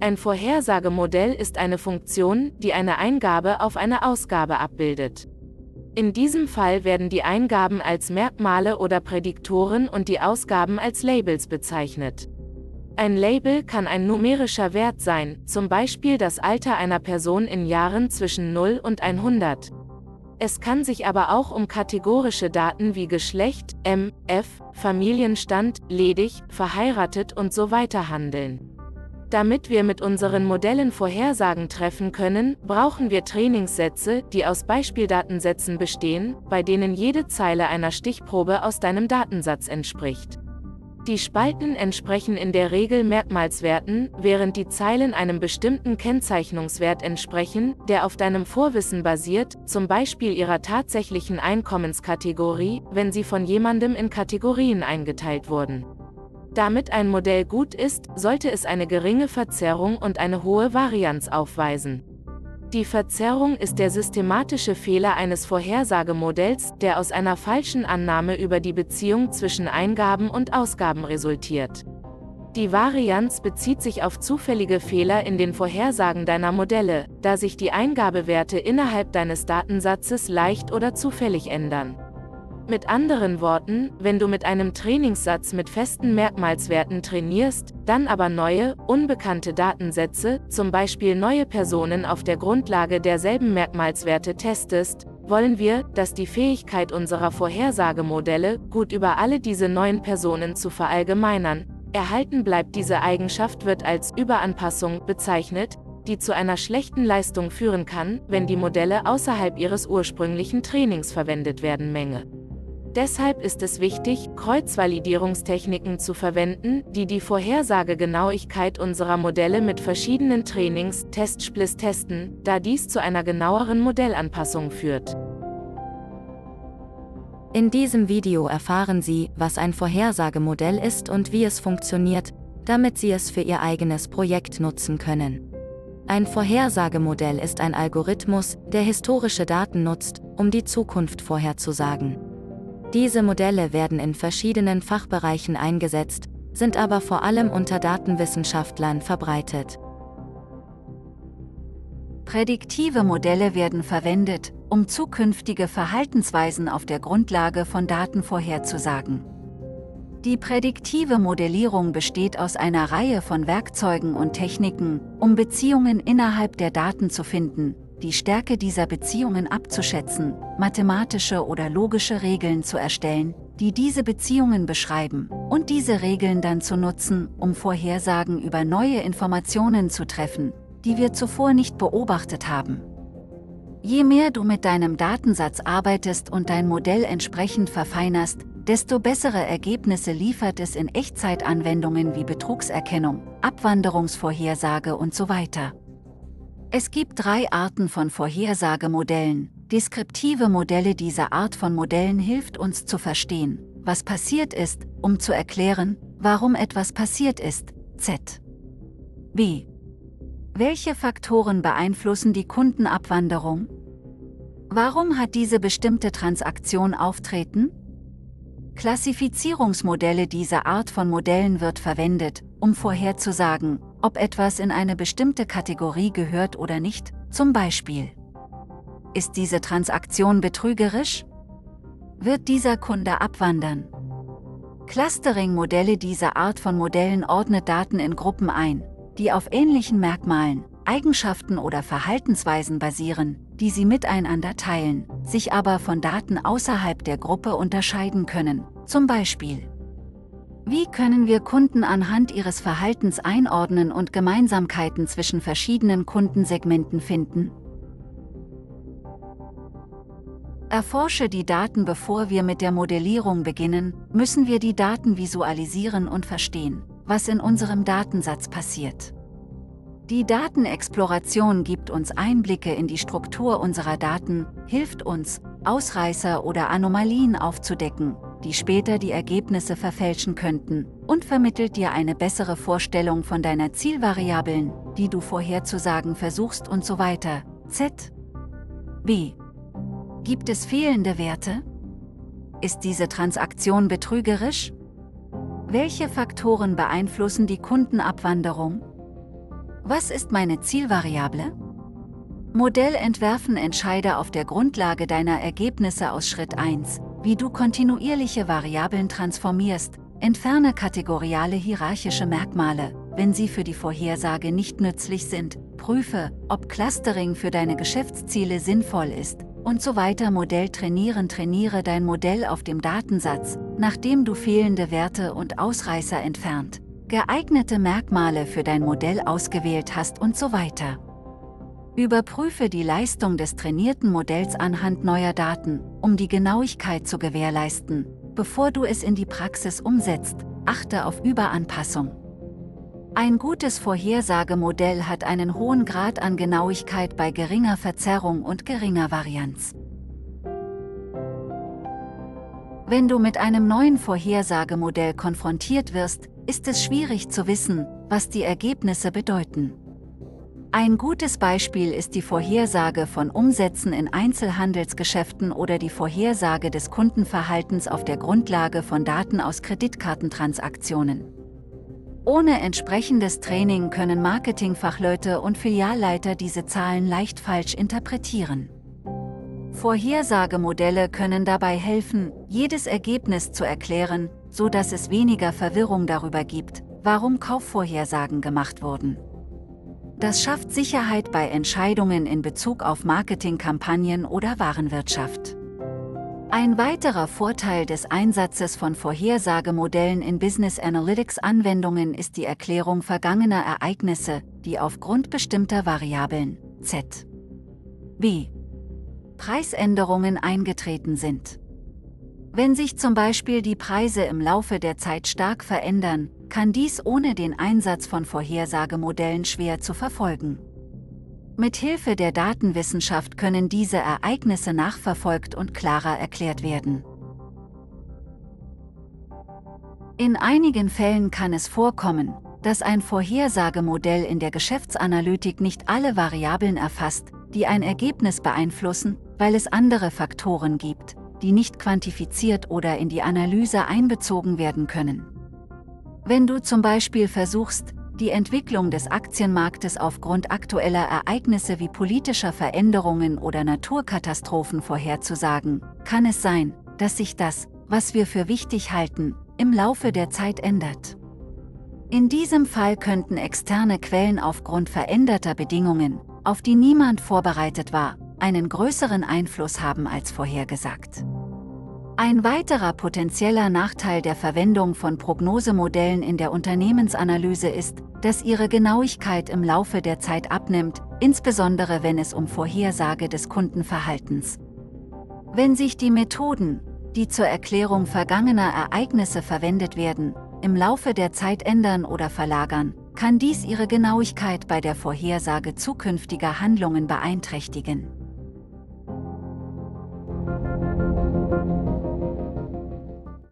Ein Vorhersagemodell ist eine Funktion, die eine Eingabe auf eine Ausgabe abbildet. In diesem Fall werden die Eingaben als Merkmale oder Prädiktoren und die Ausgaben als Labels bezeichnet. Ein Label kann ein numerischer Wert sein, zum Beispiel das Alter einer Person in Jahren zwischen 0 und 100. Es kann sich aber auch um kategorische Daten wie Geschlecht, M, F, Familienstand, ledig, verheiratet und so weiter handeln. Damit wir mit unseren Modellen Vorhersagen treffen können, brauchen wir Trainingssätze, die aus Beispieldatensätzen bestehen, bei denen jede Zeile einer Stichprobe aus deinem Datensatz entspricht. Die Spalten entsprechen in der Regel Merkmalswerten, während die Zeilen einem bestimmten Kennzeichnungswert entsprechen, der auf deinem Vorwissen basiert, zum Beispiel ihrer tatsächlichen Einkommenskategorie, wenn sie von jemandem in Kategorien eingeteilt wurden. Damit ein Modell gut ist, sollte es eine geringe Verzerrung und eine hohe Varianz aufweisen. Die Verzerrung ist der systematische Fehler eines Vorhersagemodells, der aus einer falschen Annahme über die Beziehung zwischen Eingaben und Ausgaben resultiert. Die Varianz bezieht sich auf zufällige Fehler in den Vorhersagen deiner Modelle, da sich die Eingabewerte innerhalb deines Datensatzes leicht oder zufällig ändern. Mit anderen Worten, wenn du mit einem Trainingssatz mit festen Merkmalswerten trainierst, dann aber neue, unbekannte Datensätze, zum Beispiel neue Personen auf der Grundlage derselben Merkmalswerte testest, wollen wir, dass die Fähigkeit unserer Vorhersagemodelle, gut über alle diese neuen Personen zu verallgemeinern, erhalten bleibt. Diese Eigenschaft wird als Überanpassung bezeichnet, die zu einer schlechten Leistung führen kann, wenn die Modelle außerhalb ihres ursprünglichen Trainings verwendet werden. Menge. Deshalb ist es wichtig, Kreuzvalidierungstechniken zu verwenden, die die Vorhersagegenauigkeit unserer Modelle mit verschiedenen Trainings, Testsplits testen, da dies zu einer genaueren Modellanpassung führt. In diesem Video erfahren Sie, was ein Vorhersagemodell ist und wie es funktioniert, damit Sie es für Ihr eigenes Projekt nutzen können. Ein Vorhersagemodell ist ein Algorithmus, der historische Daten nutzt, um die Zukunft vorherzusagen. Diese Modelle werden in verschiedenen Fachbereichen eingesetzt, sind aber vor allem unter Datenwissenschaftlern verbreitet. Prädiktive Modelle werden verwendet, um zukünftige Verhaltensweisen auf der Grundlage von Daten vorherzusagen. Die prädiktive Modellierung besteht aus einer Reihe von Werkzeugen und Techniken, um Beziehungen innerhalb der Daten zu finden, die Stärke dieser Beziehungen abzuschätzen, mathematische oder logische Regeln zu erstellen, die diese Beziehungen beschreiben, und diese Regeln dann zu nutzen, um Vorhersagen über neue Informationen zu treffen, die wir zuvor nicht beobachtet haben. Je mehr du mit deinem Datensatz arbeitest und dein Modell entsprechend verfeinerst, desto bessere Ergebnisse liefert es in Echtzeitanwendungen wie Betrugserkennung, Abwanderungsvorhersage und so weiter. Es gibt drei Arten von Vorhersagemodellen. Deskriptive Modelle dieser Art von Modellen hilft uns zu verstehen, was passiert ist, um zu erklären, warum etwas passiert ist. Z. B. Welche Faktoren beeinflussen die Kundenabwanderung? Warum hat diese bestimmte Transaktion auftreten? Klassifizierungsmodelle dieser Art von Modellen wird verwendet, um vorherzusagen, ob etwas in eine bestimmte Kategorie gehört oder nicht, zum Beispiel. Ist diese Transaktion betrügerisch? Wird dieser Kunde abwandern? Clustering-Modelle dieser Art von Modellen ordnet Daten in Gruppen ein, die auf ähnlichen Merkmalen, Eigenschaften oder Verhaltensweisen basieren, die sie miteinander teilen, sich aber von Daten außerhalb der Gruppe unterscheiden können, zum Beispiel wie können wir Kunden anhand ihres Verhaltens einordnen und Gemeinsamkeiten zwischen verschiedenen Kundensegmenten finden? Erforsche die Daten Bevor wir mit der Modellierung beginnen, müssen wir die Daten visualisieren und verstehen, was in unserem Datensatz passiert. Die Datenexploration gibt uns Einblicke in die Struktur unserer Daten, hilft uns, Ausreißer oder Anomalien aufzudecken die später die Ergebnisse verfälschen könnten, und vermittelt dir eine bessere Vorstellung von deiner Zielvariablen, die du vorherzusagen versuchst und so weiter. Z. B. Gibt es fehlende Werte? Ist diese Transaktion betrügerisch? Welche Faktoren beeinflussen die Kundenabwanderung? Was ist meine Zielvariable? Modellentwerfen entscheide auf der Grundlage deiner Ergebnisse aus Schritt 1, wie du kontinuierliche Variablen transformierst, entferne kategoriale hierarchische Merkmale, wenn sie für die Vorhersage nicht nützlich sind, prüfe, ob Clustering für deine Geschäftsziele sinnvoll ist, und so weiter. Modell trainieren trainiere dein Modell auf dem Datensatz, nachdem du fehlende Werte und Ausreißer entfernt, geeignete Merkmale für dein Modell ausgewählt hast und so weiter. Überprüfe die Leistung des trainierten Modells anhand neuer Daten, um die Genauigkeit zu gewährleisten, bevor du es in die Praxis umsetzt, achte auf Überanpassung. Ein gutes Vorhersagemodell hat einen hohen Grad an Genauigkeit bei geringer Verzerrung und geringer Varianz. Wenn du mit einem neuen Vorhersagemodell konfrontiert wirst, ist es schwierig zu wissen, was die Ergebnisse bedeuten. Ein gutes Beispiel ist die Vorhersage von Umsätzen in Einzelhandelsgeschäften oder die Vorhersage des Kundenverhaltens auf der Grundlage von Daten aus Kreditkartentransaktionen. Ohne entsprechendes Training können Marketingfachleute und Filialleiter diese Zahlen leicht falsch interpretieren. Vorhersagemodelle können dabei helfen, jedes Ergebnis zu erklären, so dass es weniger Verwirrung darüber gibt, warum Kaufvorhersagen gemacht wurden. Das schafft Sicherheit bei Entscheidungen in Bezug auf Marketingkampagnen oder Warenwirtschaft. Ein weiterer Vorteil des Einsatzes von Vorhersagemodellen in Business Analytics Anwendungen ist die Erklärung vergangener Ereignisse, die aufgrund bestimmter Variablen Z. B. Preisänderungen eingetreten sind. Wenn sich zum Beispiel die Preise im Laufe der Zeit stark verändern, kann dies ohne den Einsatz von Vorhersagemodellen schwer zu verfolgen. Mit Hilfe der Datenwissenschaft können diese Ereignisse nachverfolgt und klarer erklärt werden. In einigen Fällen kann es vorkommen, dass ein Vorhersagemodell in der Geschäftsanalytik nicht alle Variablen erfasst, die ein Ergebnis beeinflussen, weil es andere Faktoren gibt, die nicht quantifiziert oder in die Analyse einbezogen werden können. Wenn du zum Beispiel versuchst, die Entwicklung des Aktienmarktes aufgrund aktueller Ereignisse wie politischer Veränderungen oder Naturkatastrophen vorherzusagen, kann es sein, dass sich das, was wir für wichtig halten, im Laufe der Zeit ändert. In diesem Fall könnten externe Quellen aufgrund veränderter Bedingungen, auf die niemand vorbereitet war, einen größeren Einfluss haben als vorhergesagt. Ein weiterer potenzieller Nachteil der Verwendung von Prognosemodellen in der Unternehmensanalyse ist, dass ihre Genauigkeit im Laufe der Zeit abnimmt, insbesondere wenn es um Vorhersage des Kundenverhaltens. Wenn sich die Methoden, die zur Erklärung vergangener Ereignisse verwendet werden, im Laufe der Zeit ändern oder verlagern, kann dies ihre Genauigkeit bei der Vorhersage zukünftiger Handlungen beeinträchtigen.